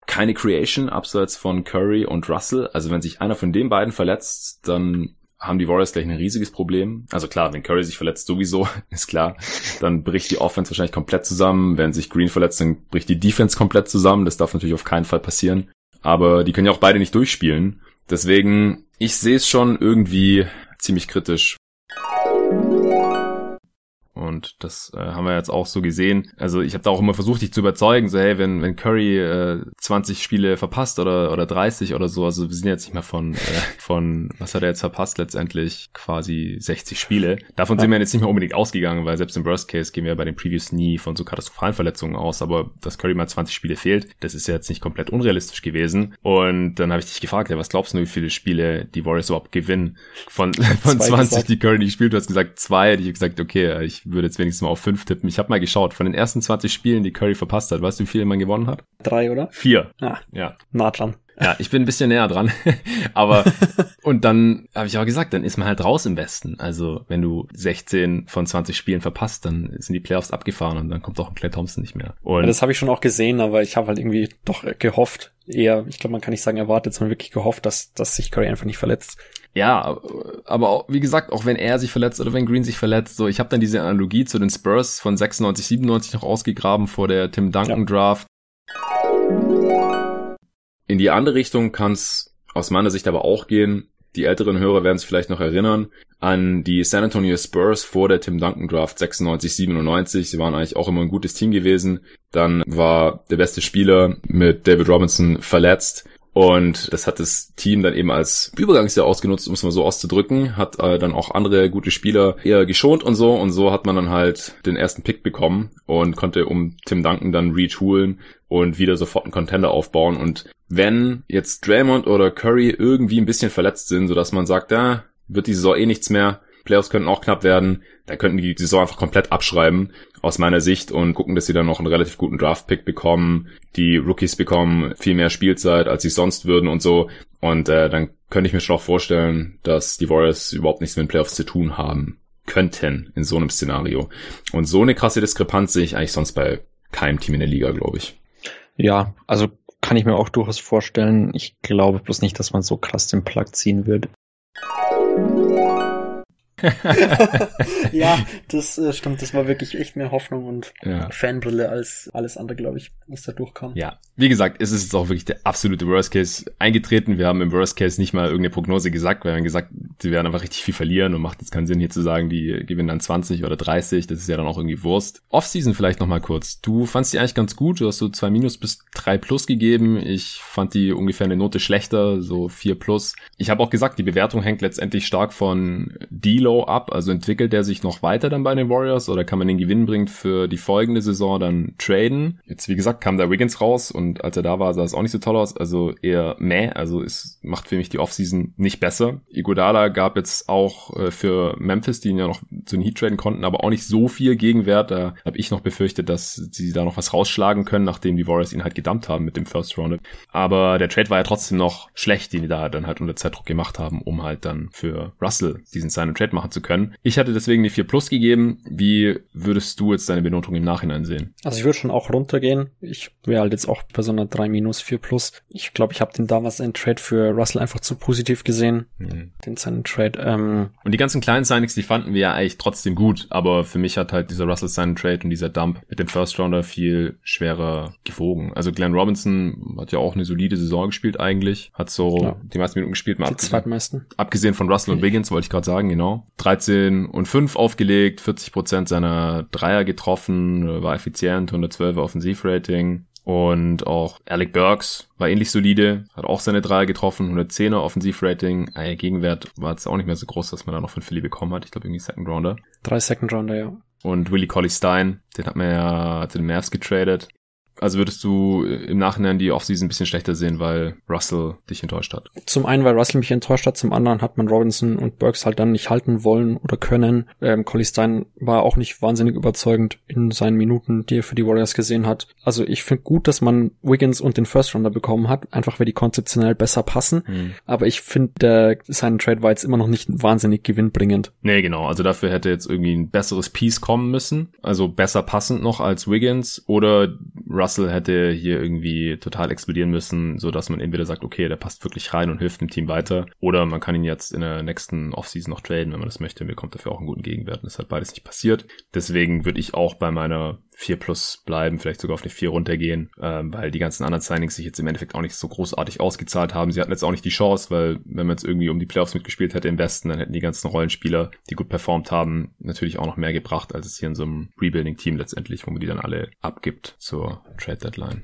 Keine Creation abseits von Curry und Russell. Also wenn sich einer von den beiden verletzt, dann haben die Warriors gleich ein riesiges Problem. Also klar, wenn Curry sich verletzt, sowieso, ist klar. Dann bricht die Offense wahrscheinlich komplett zusammen. Wenn sich Green verletzt, dann bricht die Defense komplett zusammen. Das darf natürlich auf keinen Fall passieren. Aber die können ja auch beide nicht durchspielen. Deswegen, ich sehe es schon irgendwie ziemlich kritisch. Und das äh, haben wir jetzt auch so gesehen. Also ich habe da auch immer versucht, dich zu überzeugen, so hey, wenn, wenn Curry äh, 20 Spiele verpasst oder, oder 30 oder so, also wir sind jetzt nicht mehr von, äh, von, was hat er jetzt verpasst letztendlich, quasi 60 Spiele. Davon sind wir jetzt nicht mehr unbedingt ausgegangen, weil selbst im Worst Case gehen wir bei den Previews nie von so katastrophalen Verletzungen aus, aber dass Curry mal 20 Spiele fehlt, das ist ja jetzt nicht komplett unrealistisch gewesen. Und dann habe ich dich gefragt, ja, was glaubst du, wie viele Spiele die Warriors überhaupt gewinnen? Von, von 20, gesagt. die Curry nicht spielt, du hast gesagt zwei, ich habe gesagt, okay, ich würde jetzt wenigstens mal auf fünf tippen. Ich habe mal geschaut, von den ersten 20 Spielen, die Curry verpasst hat, weißt du, wie viele man gewonnen hat? Drei, oder? Vier. Ah, ja. Nah dran. Ja, ich bin ein bisschen näher dran. aber, und dann habe ich auch gesagt, dann ist man halt raus im Westen. Also, wenn du 16 von 20 Spielen verpasst, dann sind die Playoffs abgefahren und dann kommt auch ein Clay Thompson nicht mehr. Und ja, das habe ich schon auch gesehen, aber ich habe halt irgendwie doch gehofft, eher, ich glaube, man kann nicht sagen erwartet, sondern wirklich gehofft, dass, dass sich Curry einfach nicht verletzt. Ja, aber auch, wie gesagt, auch wenn er sich verletzt oder wenn Green sich verletzt, so ich habe dann diese Analogie zu den Spurs von 96, 97 noch ausgegraben vor der Tim Duncan. Draft. In die andere Richtung kann es aus meiner Sicht aber auch gehen. Die älteren Hörer werden sich vielleicht noch erinnern an die San Antonio Spurs vor der Tim Duncan Draft 96, 97. Sie waren eigentlich auch immer ein gutes Team gewesen. Dann war der beste Spieler mit David Robinson verletzt und das hat das Team dann eben als Übergangsjahr ausgenutzt, um es mal so auszudrücken, hat äh, dann auch andere gute Spieler eher geschont und so. Und so hat man dann halt den ersten Pick bekommen und konnte um Tim Duncan dann retoolen und wieder sofort einen Contender aufbauen. Und wenn jetzt Draymond oder Curry irgendwie ein bisschen verletzt sind, sodass man sagt, da wird die Saison eh nichts mehr, Playoffs könnten auch knapp werden. Da könnten die Saison einfach komplett abschreiben, aus meiner Sicht, und gucken, dass sie dann noch einen relativ guten Draft-Pick bekommen. Die Rookies bekommen viel mehr Spielzeit, als sie sonst würden und so. Und äh, dann könnte ich mir schon auch vorstellen, dass die Warriors überhaupt nichts mit den Playoffs zu tun haben könnten in so einem Szenario. Und so eine krasse Diskrepanz sehe ich eigentlich sonst bei keinem Team in der Liga, glaube ich. Ja, also kann ich mir auch durchaus vorstellen. Ich glaube bloß nicht, dass man so krass den Plug ziehen wird. ja, das äh, stimmt. Das war wirklich echt mehr Hoffnung und ja. Fanbrille als alles andere, glaube ich, was da durchkam. Ja, wie gesagt, es ist jetzt auch wirklich der absolute Worst Case eingetreten. Wir haben im Worst Case nicht mal irgendeine Prognose gesagt. Wir haben gesagt, sie werden einfach richtig viel verlieren und macht jetzt keinen Sinn hier zu sagen, die gewinnen dann 20 oder 30. Das ist ja dann auch irgendwie Wurst. Offseason vielleicht nochmal kurz. Du fandst die eigentlich ganz gut. Du hast so zwei Minus bis drei Plus gegeben. Ich fand die ungefähr eine Note schlechter, so vier Plus. Ich habe auch gesagt, die Bewertung hängt letztendlich stark von Delo ab? Also entwickelt er sich noch weiter dann bei den Warriors oder kann man den Gewinn bringt für die folgende Saison dann traden? Jetzt, wie gesagt, kam da Wiggins raus und als er da war, sah es auch nicht so toll aus. Also eher meh. Also es macht für mich die Offseason nicht besser. Iguodala gab jetzt auch äh, für Memphis, die ihn ja noch zu den Heat traden konnten, aber auch nicht so viel Gegenwert. Da habe ich noch befürchtet, dass sie da noch was rausschlagen können, nachdem die Warriors ihn halt gedumpt haben mit dem First Round. Aber der Trade war ja trotzdem noch schlecht, den die da dann halt unter Zeitdruck gemacht haben, um halt dann für Russell diesen and Trade machen zu können. Ich hatte deswegen die 4 Plus gegeben. Wie würdest du jetzt deine Benotung im Nachhinein sehen? Also ich würde schon auch runtergehen. Ich wäre halt jetzt auch bei so einer 3 minus 4 Plus. Ich glaube, ich habe den damals einen Trade für Russell einfach zu positiv gesehen. Mhm. Den seinen Trade. Ähm, und die ganzen kleinen Signings, die fanden wir ja eigentlich trotzdem gut. Aber für mich hat halt dieser Russell seinen Trade und dieser Dump mit dem First Rounder viel schwerer gewogen. Also Glenn Robinson hat ja auch eine solide Saison gespielt eigentlich. Hat so ja. die meisten Minuten gespielt. Mal die zweitmeisten. Abgesehen von Russell und Wiggins, wollte ich gerade sagen, genau. 13 und 5 aufgelegt, 40 Prozent seiner Dreier getroffen, war effizient, 112 Offensivrating. Und auch Alec Burks war ähnlich solide, hat auch seine Dreier getroffen, 110er Offensivrating. Äh, Gegenwert war jetzt auch nicht mehr so groß, dass man da noch von Philly bekommen hat. Ich glaube irgendwie Second Rounder. Drei Second Rounder, ja. Und Willie Colley Stein, den hat man ja zu den Mavs getradet. Also würdest du im Nachhinein die Offseason ein bisschen schlechter sehen, weil Russell dich enttäuscht hat? Zum einen, weil Russell mich enttäuscht hat, zum anderen hat man Robinson und Burks halt dann nicht halten wollen oder können. Ähm, Collie Stein war auch nicht wahnsinnig überzeugend in seinen Minuten, die er für die Warriors gesehen hat. Also ich finde gut, dass man Wiggins und den First Rounder bekommen hat, einfach weil die konzeptionell besser passen. Mhm. Aber ich finde, sein Trade war jetzt immer noch nicht wahnsinnig gewinnbringend. Nee, genau. Also dafür hätte jetzt irgendwie ein besseres Piece kommen müssen. Also besser passend noch als Wiggins oder Russell Russell hätte hier irgendwie total explodieren müssen, so dass man entweder sagt, okay, der passt wirklich rein und hilft dem Team weiter, oder man kann ihn jetzt in der nächsten Offseason noch traden, wenn man das möchte, und bekommt dafür auch einen guten Gegenwert. Und das hat beides nicht passiert. Deswegen würde ich auch bei meiner 4 plus bleiben, vielleicht sogar auf eine 4 runtergehen, ähm, weil die ganzen anderen Signings sich jetzt im Endeffekt auch nicht so großartig ausgezahlt haben. Sie hatten jetzt auch nicht die Chance, weil wenn man jetzt irgendwie um die Playoffs mitgespielt hätte im Westen, dann hätten die ganzen Rollenspieler, die gut performt haben, natürlich auch noch mehr gebracht, als es hier in so einem Rebuilding-Team letztendlich, wo man die dann alle abgibt zur Trade Deadline.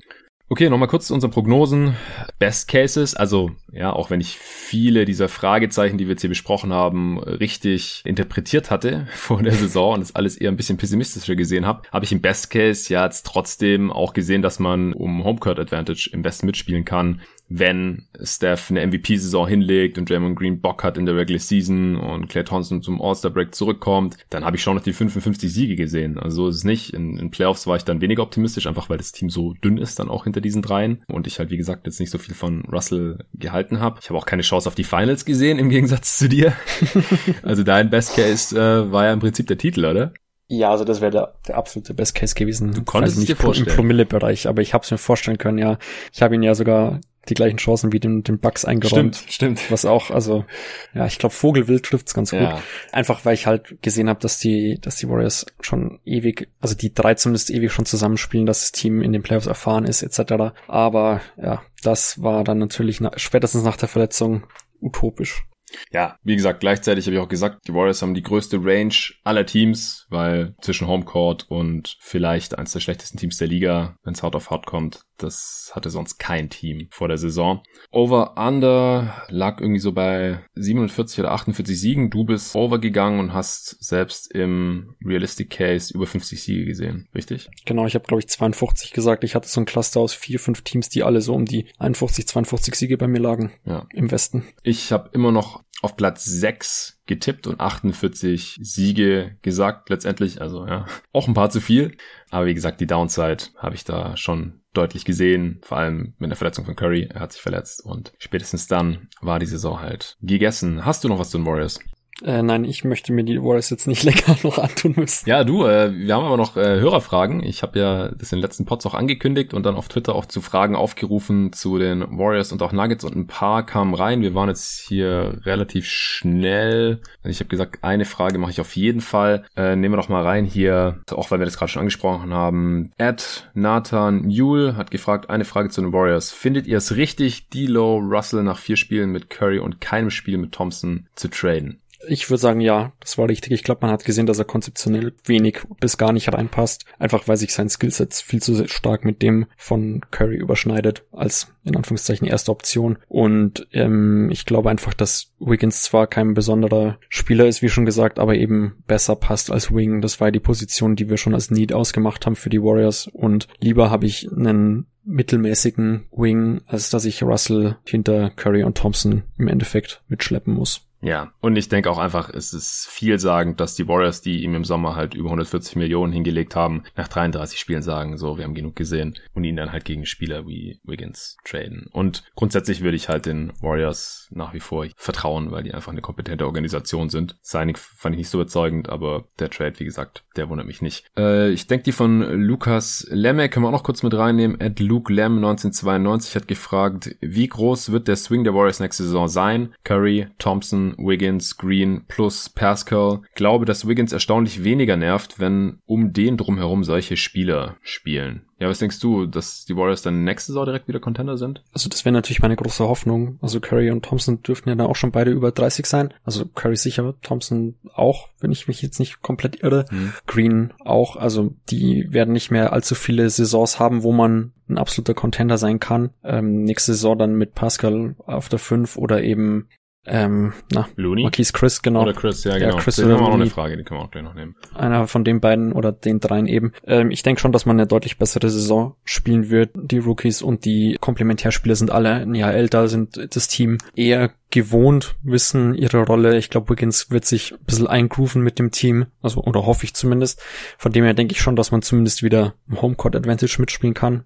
Okay, nochmal kurz zu unseren Prognosen. Best Cases, also ja, auch wenn ich viele dieser Fragezeichen, die wir jetzt hier besprochen haben, richtig interpretiert hatte vor der Saison und das alles eher ein bisschen pessimistischer gesehen habe, habe ich im Best Case ja jetzt trotzdem auch gesehen, dass man um Homecourt Advantage im Besten mitspielen kann wenn Steph eine MVP-Saison hinlegt und Draymond Green Bock hat in der Regular Season und Clay Thompson zum All-Star-Break zurückkommt, dann habe ich schon noch die 55 Siege gesehen. Also so ist es nicht. In, in, Playoffs war ich dann weniger optimistisch, einfach weil das Team so dünn ist dann auch hinter diesen dreien und ich halt, wie gesagt, jetzt nicht so viel von Russell gehalten habe. Ich habe auch keine Chance auf die Finals gesehen, im Gegensatz zu dir. also dein Best Case äh, war ja im Prinzip der Titel, oder? Ja, also das wäre der, der absolute Best Case gewesen. Du konntest also nicht dir vorstellen. im Promille-Bereich, aber ich habe es mir vorstellen können, ja. Ich habe ihn ja sogar die gleichen Chancen wie den, den Bugs eingeräumt. Stimmt, stimmt. Was auch, also, ja, ich glaube, Vogelwild trifft's ganz gut. Ja. Einfach weil ich halt gesehen habe, dass die, dass die Warriors schon ewig, also die drei zumindest ewig schon zusammenspielen, dass das Team in den Playoffs erfahren ist, etc. Aber ja, das war dann natürlich na, spätestens nach der Verletzung utopisch. Ja, wie gesagt, gleichzeitig habe ich auch gesagt, die Warriors haben die größte Range aller Teams, weil zwischen Homecourt und vielleicht eins der schlechtesten Teams der Liga, wenn es hart auf hart kommt, das hatte sonst kein Team vor der Saison. Over-Under lag irgendwie so bei 47 oder 48 Siegen. Du bist overgegangen und hast selbst im Realistic Case über 50 Siege gesehen, richtig? Genau, ich habe glaube ich 52 gesagt. Ich hatte so ein Cluster aus vier, fünf Teams, die alle so um die 51, 52 Siege bei mir lagen ja. im Westen. Ich habe immer noch auf Platz 6 getippt und 48 Siege gesagt letztendlich. Also ja, auch ein paar zu viel. Aber wie gesagt, die Downside habe ich da schon deutlich gesehen, vor allem mit der Verletzung von Curry. Er hat sich verletzt und spätestens dann war die Saison halt gegessen. Hast du noch was zu den Warriors? Äh, nein, ich möchte mir die Warriors jetzt nicht länger noch antun müssen. Ja, du, äh, wir haben aber noch äh, Hörerfragen. Ich habe ja das in den letzten Pods auch angekündigt und dann auf Twitter auch zu Fragen aufgerufen zu den Warriors und auch Nuggets und ein paar kamen rein. Wir waren jetzt hier relativ schnell. Ich habe gesagt, eine Frage mache ich auf jeden Fall. Äh, nehmen wir doch mal rein hier, auch weil wir das gerade schon angesprochen haben. Ed Nathan Yule hat gefragt, eine Frage zu den Warriors. Findet ihr es richtig, D'Lo Russell nach vier Spielen mit Curry und keinem Spiel mit Thompson zu traden? Ich würde sagen, ja, das war richtig. Ich glaube, man hat gesehen, dass er konzeptionell wenig bis gar nicht reinpasst. Einfach weil sich sein Skillset viel zu stark mit dem von Curry überschneidet, als in Anführungszeichen erste Option. Und ähm, ich glaube einfach, dass Wiggins zwar kein besonderer Spieler ist, wie schon gesagt, aber eben besser passt als Wing. Das war ja die Position, die wir schon als Need ausgemacht haben für die Warriors. Und lieber habe ich einen mittelmäßigen Wing, als dass ich Russell hinter Curry und Thompson im Endeffekt mitschleppen muss. Ja, und ich denke auch einfach, es ist vielsagend, dass die Warriors, die ihm im Sommer halt über 140 Millionen hingelegt haben, nach 33 Spielen sagen, so, wir haben genug gesehen und ihn dann halt gegen Spieler wie Wiggins traden. Und grundsätzlich würde ich halt den Warriors nach wie vor vertrauen, weil die einfach eine kompetente Organisation sind. Signing fand ich nicht so überzeugend, aber der Trade, wie gesagt, der wundert mich nicht. Äh, ich denke, die von Lukas Lemme können wir auch noch kurz mit reinnehmen. Ed Luke Lem 1992 hat gefragt, wie groß wird der Swing der Warriors nächste Saison sein? Curry, Thompson, Wiggins, Green plus Pascal. Glaube, dass Wiggins erstaunlich weniger nervt, wenn um den drumherum solche Spieler spielen. Ja, was denkst du, dass die Warriors dann nächste Saison direkt wieder Contender sind? Also das wäre natürlich meine große Hoffnung. Also Curry und Thompson dürften ja dann auch schon beide über 30 sein. Also Curry sicher, Thompson auch, wenn ich mich jetzt nicht komplett irre. Hm. Green auch. Also die werden nicht mehr allzu viele Saisons haben, wo man ein absoluter Contender sein kann. Ähm, nächste Saison dann mit Pascal auf der 5 oder eben ähm, na, Looney? Marquise Chris, genau. Oder Chris, ja, genau. Ja, Chris den oder haben wir auch noch eine Frage, die können wir auch gleich noch nehmen. Einer von den beiden oder den dreien eben. Ähm, ich denke schon, dass man eine deutlich bessere Saison spielen wird. Die Rookies und die Komplementärspieler sind alle ein Jahr älter, sind das Team eher gewohnt, wissen ihre Rolle. Ich glaube, Wiggins wird sich ein bisschen eingrooven mit dem Team, also oder hoffe ich zumindest. Von dem her denke ich schon, dass man zumindest wieder im Homecourt Advantage mitspielen kann.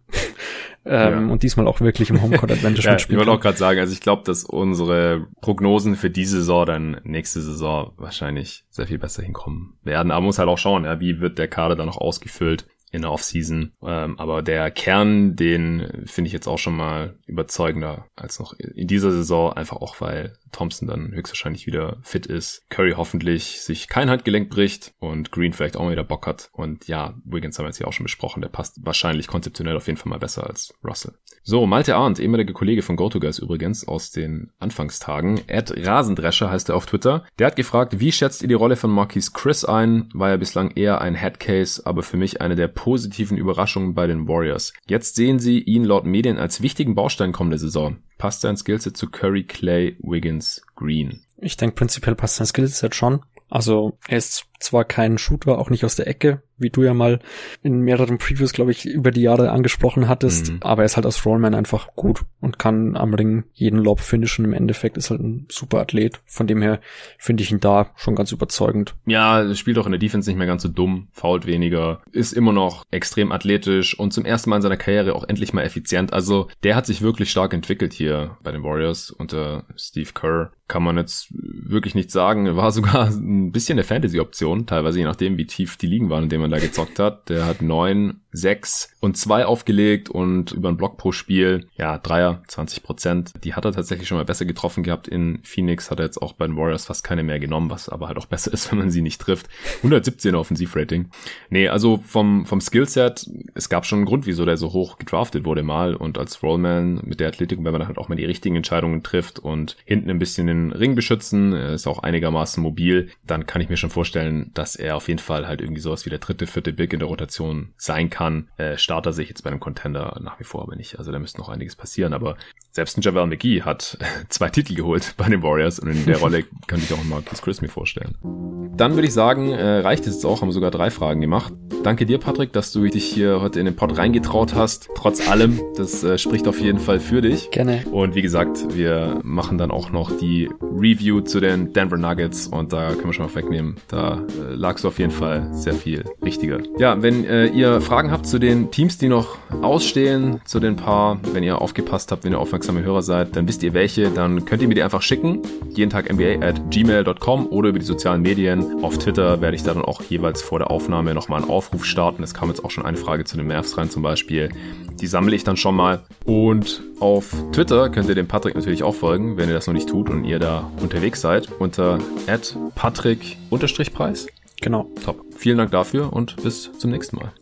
Ähm, Ja. Und diesmal auch wirklich im Homecourt Advantage Ja, ich mitspielen wollte kann. auch gerade sagen, also ich glaube, dass unsere Prognosen für diese Saison dann nächste Saison wahrscheinlich sehr viel besser hinkommen werden. Aber man muss halt auch schauen, ja, wie wird der Kader dann noch ausgefüllt in der Offseason. Ähm, aber der Kern, den finde ich jetzt auch schon mal überzeugender als noch in dieser Saison, einfach auch, weil Thompson dann höchstwahrscheinlich wieder fit ist. Curry hoffentlich sich kein Handgelenk bricht und Green vielleicht auch mal wieder Bock hat. Und ja, Wiggins haben wir jetzt ja auch schon besprochen, der passt wahrscheinlich konzeptionell auf jeden Fall mal besser als Russell. So, Malte Arndt, ehemaliger Kollege von GoToGuys übrigens aus den Anfangstagen. Ed Rasendrescher heißt er auf Twitter. Der hat gefragt, wie schätzt ihr die Rolle von Marquise Chris ein? War ja bislang eher ein Headcase, aber für mich eine der positiven Überraschungen bei den Warriors. Jetzt sehen sie ihn laut Medien als wichtigen Baustein kommende Saison. Passt sein Skillset zu Curry, Clay, Wiggins, Green? Ich denke, prinzipiell passt sein Skillset schon. Also er ist zwar kein Shooter, auch nicht aus der Ecke, wie du ja mal in mehreren Previews, glaube ich, über die Jahre angesprochen hattest, Mhm. aber er ist halt als Rollman einfach gut und kann am Ring jeden Lob finishen. Im Endeffekt ist halt ein super Athlet. Von dem her finde ich ihn da schon ganz überzeugend. Ja, spielt auch in der Defense nicht mehr ganz so dumm, fault weniger, ist immer noch extrem athletisch und zum ersten Mal in seiner Karriere auch endlich mal effizient. Also der hat sich wirklich stark entwickelt hier bei den Warriors unter Steve Kerr. Kann man jetzt wirklich nicht sagen. War sogar ein bisschen eine Fantasy-Option, teilweise je nachdem, wie tief die Ligen waren, in denen man da gezockt hat. Der hat neun, sechs und zwei aufgelegt und über einen Block pro Spiel, ja, Dreier, 20 Prozent. Die hat er tatsächlich schon mal besser getroffen gehabt. In Phoenix hat er jetzt auch bei den Warriors fast keine mehr genommen, was aber halt auch besser ist, wenn man sie nicht trifft. 117 Offensivrating. Nee, also vom, vom Skillset, es gab schon einen Grund, wieso der so hoch gedraftet wurde mal und als Rollman mit der Athletik, wenn man dann halt auch mal die richtigen Entscheidungen trifft und hinten ein bisschen den Ring beschützen, ist auch einigermaßen mobil, dann kann ich mir schon vorstellen, dass er auf jeden Fall halt irgendwie sowas wie der dritte, vierte Big in der Rotation sein kann. Äh, Starter sehe ich jetzt bei einem Contender nach wie vor aber nicht. Also da müsste noch einiges passieren, aber selbst ein Javel McGee hat zwei Titel geholt bei den Warriors und in der Rolle könnte ich auch mal Chris mir vorstellen. Dann würde ich sagen, äh, reicht es jetzt auch, haben sogar drei Fragen gemacht. Danke dir, Patrick, dass du dich hier heute in den Pod reingetraut hast. Trotz allem, das äh, spricht auf jeden Fall für dich. Gerne. Und wie gesagt, wir machen dann auch noch die Review zu den Denver Nuggets und da können wir schon mal wegnehmen. Da äh, lagst du auf jeden Fall sehr viel richtiger. Ja, wenn äh, ihr Fragen habt zu den Teams, die noch ausstehen, zu den paar, wenn ihr aufgepasst habt, wenn ihr aufmerksame Hörer seid, dann wisst ihr welche, dann könnt ihr mir die einfach schicken. Jeden Tag NBA at gmail.com oder über die sozialen Medien. Auf Twitter werde ich da dann auch jeweils vor der Aufnahme nochmal einen Aufruf starten. Es kam jetzt auch schon eine Frage zu den Mavs rein zum Beispiel. Die sammle ich dann schon mal. Und auf Twitter könnt ihr dem Patrick natürlich auch folgen, wenn ihr das noch nicht tut und ihr da unterwegs seid, unter patrick-preis. Genau. Top. Vielen Dank dafür und bis zum nächsten Mal.